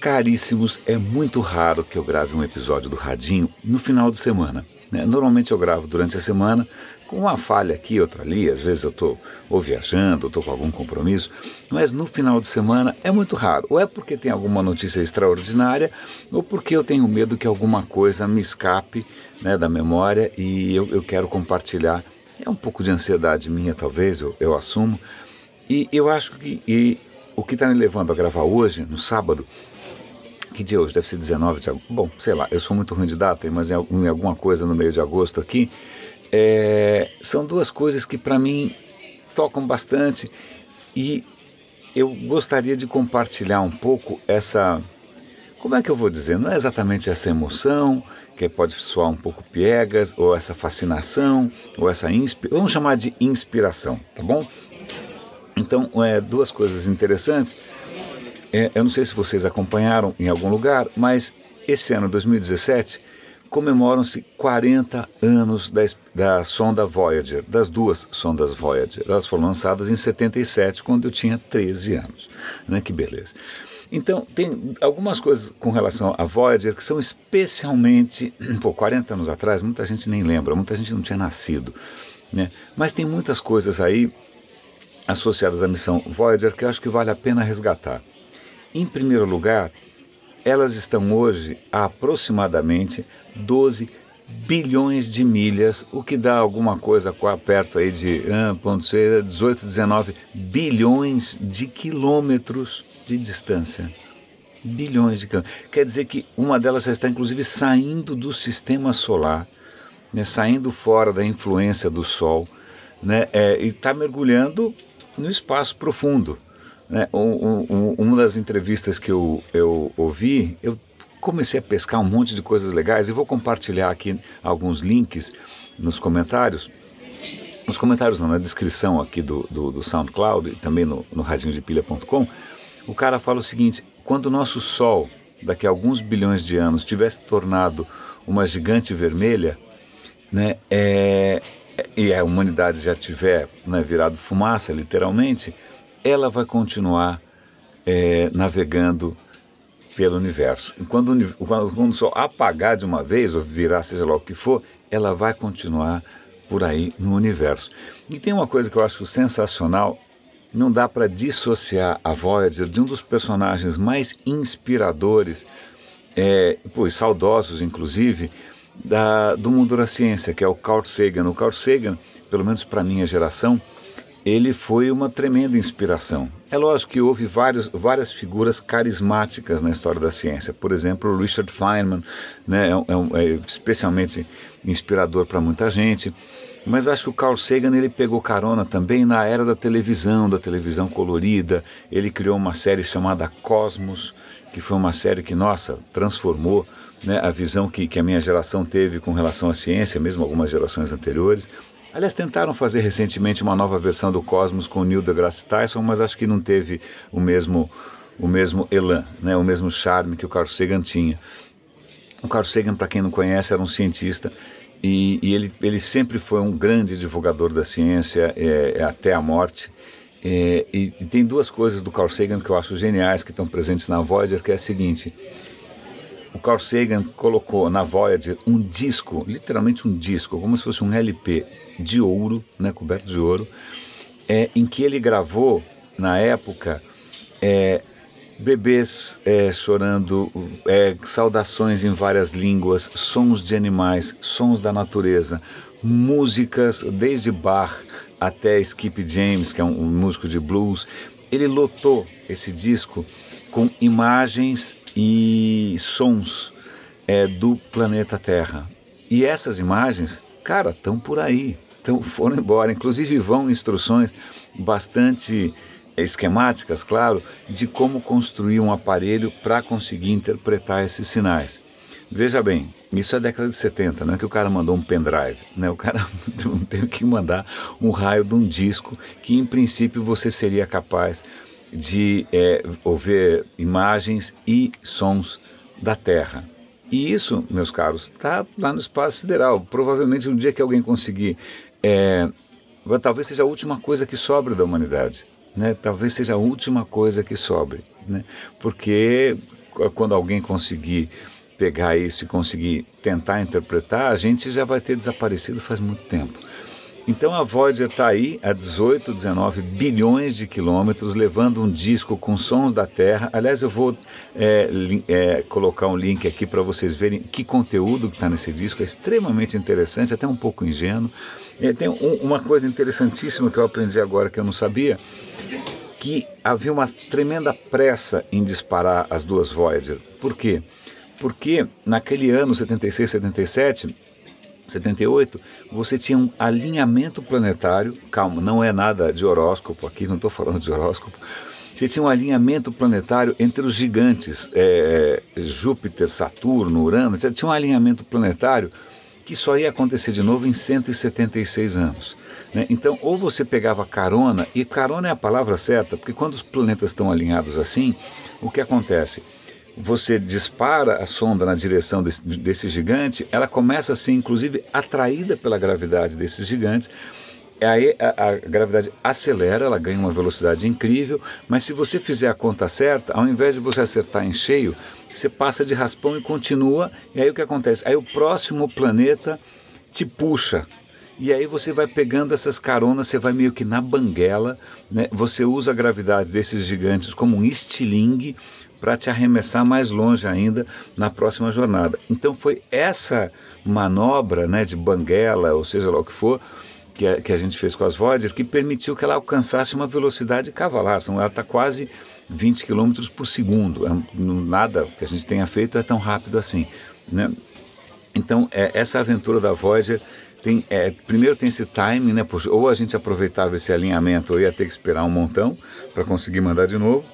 Caríssimos, é muito raro que eu grave um episódio do Radinho no final de semana. Né? Normalmente eu gravo durante a semana, com uma falha aqui, outra ali, às vezes eu estou ou viajando, ou estou com algum compromisso, mas no final de semana é muito raro. Ou é porque tem alguma notícia extraordinária, ou porque eu tenho medo que alguma coisa me escape né, da memória e eu, eu quero compartilhar. É um pouco de ansiedade minha, talvez, eu, eu assumo. E eu acho que e o que está me levando a gravar hoje, no sábado, que dia é hoje? Deve ser 19 de agosto. Bom, sei lá, eu sou muito ruim de data, mas em, alguma coisa no meio de agosto aqui. É, são duas coisas que para mim tocam bastante e eu gostaria de compartilhar um pouco essa. Como é que eu vou dizer? Não é exatamente essa emoção, que pode soar um pouco piegas, ou essa fascinação, ou essa inspiração. Vamos chamar de inspiração, tá bom? Então, é, duas coisas interessantes. É, eu não sei se vocês acompanharam em algum lugar, mas esse ano, 2017, comemoram-se 40 anos da, da, sonda Voyager, das duas sondas Voyager. Elas foram lançadas em 77, quando eu tinha 13 anos. Né? Que beleza. Então, tem algumas coisas com relação à Voyager que são especialmente. Pô, 40 anos atrás, muita gente nem lembra, muita gente não tinha nascido. Né? Mas tem muitas coisas aí associadas à missão Voyager que eu acho que vale a pena resgatar. Em primeiro lugar, elas estão hoje a aproximadamente 12 bilhões de milhas, o que dá alguma coisa perto aí de ah, 18, 19 bilhões de quilômetros de distância. Bilhões de quilômetros. Quer dizer que uma delas já está inclusive saindo do sistema solar, né, saindo fora da influência do Sol, né, é, e está mergulhando no espaço profundo. Né? Um, um, uma das entrevistas que eu, eu ouvi, eu comecei a pescar um monte de coisas legais e vou compartilhar aqui alguns links nos comentários. Nos comentários, não, na descrição aqui do, do, do SoundCloud e também no, no radinhodepilha.com, o cara fala o seguinte: quando o nosso Sol, daqui a alguns bilhões de anos, tivesse tornado uma gigante vermelha, né, é, e a humanidade já tiver né, virado fumaça, literalmente, ela vai continuar é, navegando pelo universo. E quando, o Sol apagar de uma vez, ou virar seja lá o que for, ela vai continuar por aí no universo. E tem uma coisa que eu acho sensacional, não dá para dissociar a Voyager de um dos personagens mais inspiradores, é, pois saudosos inclusive, da, do mundo da ciência, que é o Carl Sagan. O Carl Sagan, pelo menos para minha geração, ele foi uma tremenda inspiração. É lógico que houve vários, várias figuras carismáticas na história da ciência. Por exemplo, o Richard Feynman, né, é, é, é especialmente inspirador para muita gente. Mas acho que o Carl Sagan ele pegou carona também na era da televisão, da televisão colorida. Ele criou uma série chamada Cosmos, que foi uma série que, nossa, transformou né, a visão que, que a minha geração teve com relação à ciência, mesmo algumas gerações anteriores. Aliás, tentaram fazer recentemente uma nova versão do Cosmos com Neil deGrasse Tyson, mas acho que não teve o mesmo, o mesmo elan, né, o mesmo charme que o Carl Sagan tinha. O Carl Sagan, para quem não conhece, era um cientista e, e, ele, ele sempre foi um grande divulgador da ciência é, é até a morte. É, e, e, tem duas coisas do Carl Sagan que eu acho geniais que estão presentes na Voyager, que é a seguinte: o Carl Sagan colocou na Voyager um disco, literalmente um disco, como se fosse um LP de ouro, né, coberto de ouro, é, em que ele gravou, na época, é, bebês é, chorando, é, saudações em várias línguas, sons de animais, sons da natureza, músicas desde Bach até Skip James, que é um, um músico de blues. Ele lotou esse disco com imagens e sons é, do planeta Terra. E essas imagens, cara, estão por aí, tão, foram embora. Inclusive vão instruções bastante esquemáticas, claro, de como construir um aparelho para conseguir interpretar esses sinais. Veja bem, isso é década de 70, não é que o cara mandou um pendrive, né? o cara teve que mandar um raio de um disco que em princípio você seria capaz de é, ouvir imagens e sons da Terra. E isso, meus caros, está lá no espaço sideral. Provavelmente um dia que alguém conseguir, é, talvez seja a última coisa que sobre da humanidade. Né? Talvez seja a última coisa que sobre. Né? Porque quando alguém conseguir pegar isso e conseguir tentar interpretar, a gente já vai ter desaparecido faz muito tempo. Então a Voyager está aí a 18, 19 bilhões de quilômetros, levando um disco com sons da Terra. Aliás, eu vou é, é, colocar um link aqui para vocês verem que conteúdo que está nesse disco. É extremamente interessante, até um pouco ingênuo. É, tem um, uma coisa interessantíssima que eu aprendi agora que eu não sabia, que havia uma tremenda pressa em disparar as duas Voyager. Por quê? Porque naquele ano, 76, 77, 78, você tinha um alinhamento planetário, calma, não é nada de horóscopo aqui, não estou falando de horóscopo, você tinha um alinhamento planetário entre os gigantes, é, Júpiter, Saturno, Urano, você tinha um alinhamento planetário que só ia acontecer de novo em 176 anos. Né? Então, ou você pegava carona, e carona é a palavra certa, porque quando os planetas estão alinhados assim, o que acontece? Você dispara a sonda na direção desse, desse gigante, ela começa a ser, inclusive, atraída pela gravidade desses gigantes. Aí a, a, gravidade acelera, ela ganha uma velocidade incrível, mas se você fizer a conta certa, ao invés de você acertar em cheio, você passa de raspão e continua, e aí o que acontece? Aí o próximo planeta te puxa, e aí você vai pegando essas caronas, você vai meio que na banguela, né? você usa a gravidade desses gigantes como um estilingue para te arremessar mais longe ainda na próxima jornada. Então foi essa manobra né, de banguela, ou seja lá o que for, que a, que a gente fez com as Voyagers, que permitiu que ela alcançasse uma velocidade cavalar. Ela está quase 20 km por segundo. É, nada que a gente tenha feito é tão rápido assim. Né? Então, é, essa aventura da Voyager tem, é, primeiro tem esse time, né? Ou a gente aproveitava esse alinhamento, ou ia ter que esperar um montão para conseguir mandar de novo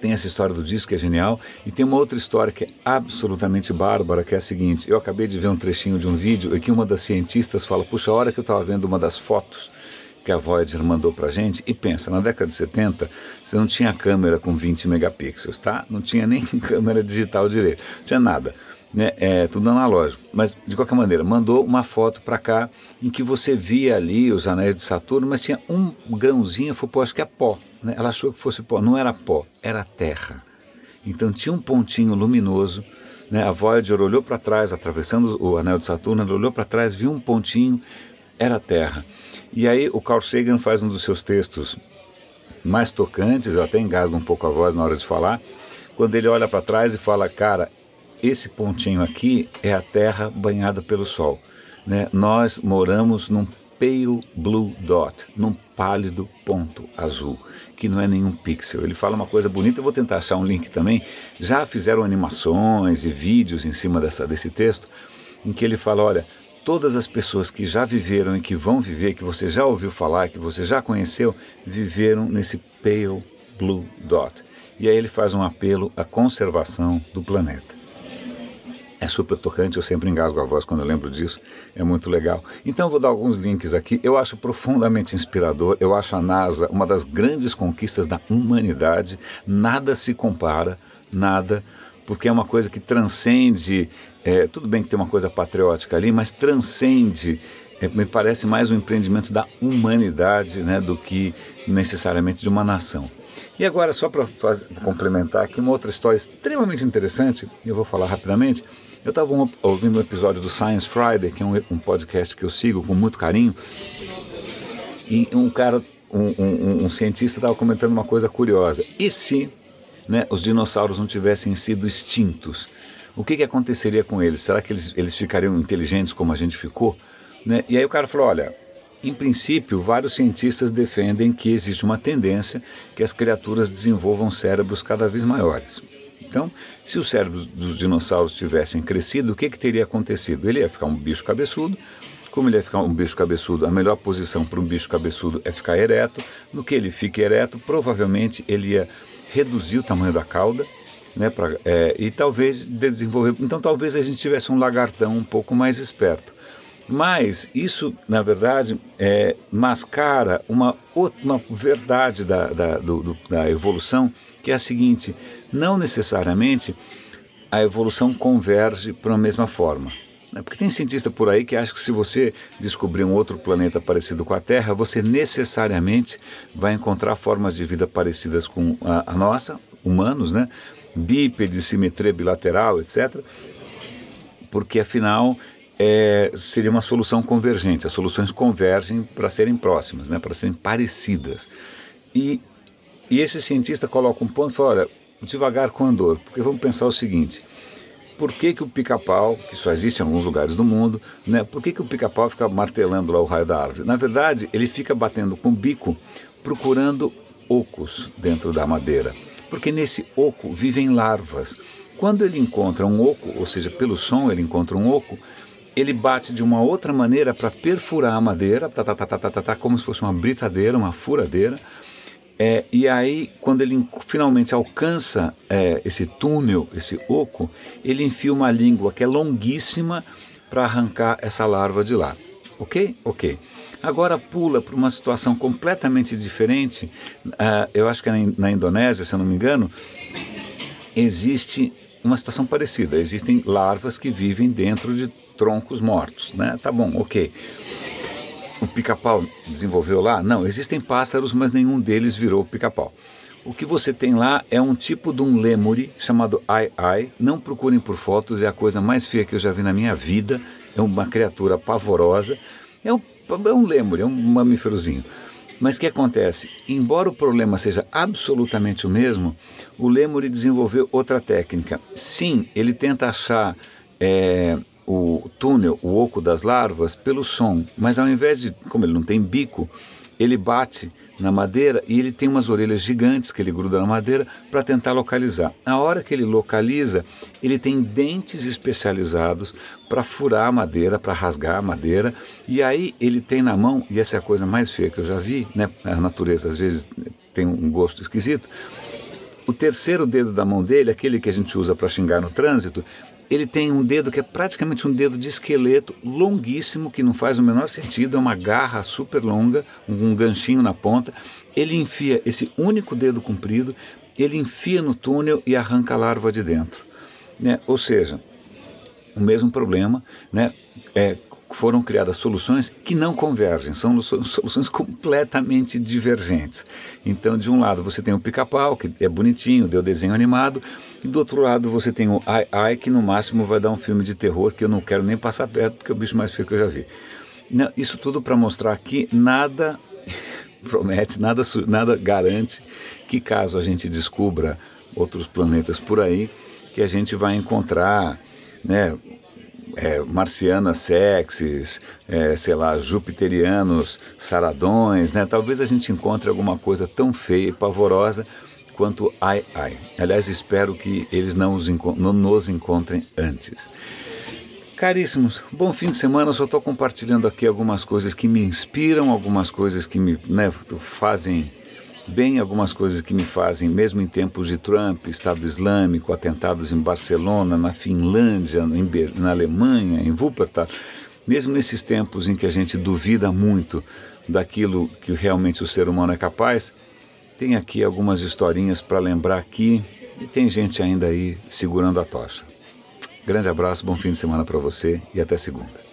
tem essa história do disco que é genial, e tem uma outra história que é absolutamente bárbara, que é a seguinte: eu acabei de ver um trechinho de um vídeo em que uma das cientistas fala, puxa, a hora que eu estava vendo uma das fotos que a Voyager mandou para gente, e pensa, na década de 70, você não tinha câmera com 20 megapixels, tá? Não tinha nem câmera digital direito, não tinha nada né? É tudo analógico. Mas de qualquer maneira, mandou uma foto para cá em que você via ali os anéis de Saturno, mas tinha um grãozinho, foi acho que é pó. Né? Ela achou que fosse pó, não era pó, era terra. Então tinha um pontinho luminoso. Né? A Voyager olhou para trás, atravessando o anel de Saturno, ela olhou para trás, viu um pontinho, era terra. E aí o Carl Sagan faz um dos seus textos mais tocantes, eu até engasgo um pouco a voz na hora de falar, quando ele olha para trás e fala, cara, esse pontinho aqui é a Terra banhada pelo Sol. Né? Nós moramos num pale blue dot, num pálido ponto azul, que não é nenhum pixel. Ele fala uma coisa bonita, eu vou tentar achar um link também. Já fizeram animações e vídeos em cima dessa, desse texto, em que ele fala: olha, todas as pessoas que já viveram e que vão viver, que você já ouviu falar, que você já conheceu, viveram nesse pale blue dot. E aí ele faz um apelo à conservação do planeta. É super tocante, eu sempre engasgo a voz quando eu lembro disso, é muito legal. Então vou dar alguns links aqui. Eu acho profundamente inspirador, eu acho a NASA uma das grandes conquistas da humanidade. Nada se compara, nada, porque é uma coisa que transcende. É, tudo bem que tem uma coisa patriótica ali, mas transcende. É, me parece mais um empreendimento da humanidade né, do que necessariamente de uma nação. E agora, só para complementar aqui, uma outra história extremamente interessante, eu vou falar rapidamente. Eu estava ouvindo um episódio do Science Friday, que é um, um, podcast que eu sigo com muito carinho, e um cara, um, um, um cientista estava comentando uma coisa curiosa. E se né, os dinossauros não tivessem sido extintos? O que, que aconteceria com eles? Será que eles, eles ficariam inteligentes como a gente ficou? Né? E aí o cara falou, olha, em princípio, vários cientistas defendem que existe uma tendência que as criaturas desenvolvam cérebros cada vez maiores. Então, se os cérebros dos dinossauros tivessem crescido, o que, que teria acontecido? Ele ia ficar um bicho cabeçudo. Como ele ia ficar um bicho cabeçudo, a melhor posição para um bicho cabeçudo é ficar ereto. No que ele fique ereto, provavelmente ele ia reduzir o tamanho da cauda, né, pra, é, e talvez desenvolver. Então, talvez a gente tivesse um lagartão um pouco mais esperto. Mas isso, na verdade, é, mascara uma, uma verdade da, da, do, do, da evolução, que é a seguinte: não necessariamente a evolução converge para a mesma forma. Né? Porque tem cientista por aí que acha que se você descobrir um outro planeta parecido com a Terra, você necessariamente vai encontrar formas de vida parecidas com a, a nossa, humanos, né? bípede, simetria bilateral, etc. Porque afinal é, seria uma solução convergente. As soluções convergem para serem próximas, né, para serem parecidas. E, e esse cientista coloca um ponto e fala: olha, devagar com a dor, porque vamos pensar o seguinte por que, que o pica-pau, que só existe em alguns lugares do mundo, né, por que, que o pica-pau fica martelando lá o raio da árvore? Na verdade, ele fica batendo com o bico procurando ocos dentro da madeira, porque nesse oco vivem larvas. Quando ele encontra um oco, ou seja, pelo som ele encontra um oco, ele bate de uma outra maneira para perfurar a madeira, tá, tá, tá, tá, tá, tá, tá, como se fosse uma britadeira, uma furadeira, é, e aí, quando ele finalmente alcança é, esse túnel, esse oco, ele enfia uma língua que é longuíssima para arrancar essa larva de lá. Ok? Ok. Agora pula para uma situação completamente diferente. Uh, eu acho que é na, Indonésia, se eu não me engano, existe uma situação parecida. Existem larvas que vivem dentro de troncos mortos. Né? Tá bom, ok o pica-pau desenvolveu lá? Não, existem pássaros, mas nenhum deles virou pica-pau. O que você tem lá é um tipo de um lêmure chamado ai-ai. Não procurem por fotos, é a coisa mais feia que eu já vi na minha vida. É uma criatura pavorosa. É um, é um lêmure, é um mamíferozinho. Mas o que acontece? Embora o problema seja absolutamente o mesmo, o lêmure desenvolveu outra técnica. Sim, ele tenta achar é, o túnel, o oco das larvas, pelo som, mas ao invés de, como ele não tem bico, ele bate na madeira e ele tem umas orelhas gigantes que ele gruda na madeira para tentar localizar. A hora que ele localiza, ele tem dentes especializados para furar a madeira, para rasgar a madeira, e aí ele tem na mão, e essa é a coisa mais feia que eu já vi, né? A natureza às vezes tem um gosto esquisito. O terceiro dedo da mão dele, aquele que a gente usa para xingar no trânsito, ele tem um dedo que é praticamente um dedo de esqueleto longuíssimo, que não faz o menor sentido, é uma garra super longa, um ganchinho na ponta. Ele enfia esse único dedo comprido, ele enfia no túnel e arranca a larva de dentro. Né? Ou seja, o mesmo problema, né? É, foram criadas soluções que não convergem, são soluções completamente divergentes. Então, de um lado você tem o pica-pau, que é bonitinho, deu desenho animado, e do outro lado você tem o Ai Ai, que no máximo vai dar um filme de terror que eu não quero nem passar perto, porque é o bicho mais feio que eu já vi. Não, isso tudo para mostrar que nada promete, nada, nada garante que caso a gente descubra outros planetas por aí, que a gente vai encontrar né, é, marcianas sexys, é, sei lá, jupiterianos saradões, né? Talvez a gente encontre alguma coisa tão feia e pavorosa quanto ai ai. Aliás, espero que eles não, não nos encontrem antes. Caríssimos, bom fim de semana. Eu só estou compartilhando aqui algumas coisas que me inspiram, algumas coisas que me né, fazem bem algumas coisas que me fazem, mesmo em tempos de Trump, Estado Islâmico, atentados em Barcelona, na Finlândia, na Alemanha, em Wuppertal, mesmo nesses tempos em que a gente duvida muito daquilo que realmente o ser humano é capaz, tem aqui algumas historinhas para lembrar aqui e tem gente ainda aí segurando a tocha. Grande abraço, bom fim de semana para você e até segunda.